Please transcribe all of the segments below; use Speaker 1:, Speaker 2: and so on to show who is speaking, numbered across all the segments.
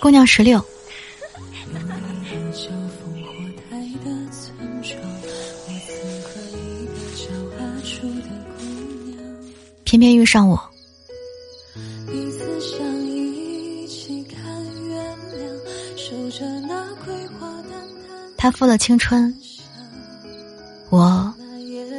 Speaker 1: 姑娘十六。偏偏遇上我。他付了青春，我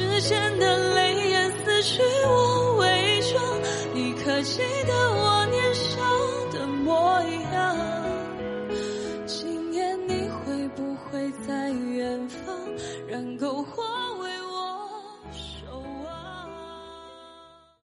Speaker 2: 时间的泪眼撕去我伪装，你可记得我年少的模样？今夜你会不会在远方？燃篝火。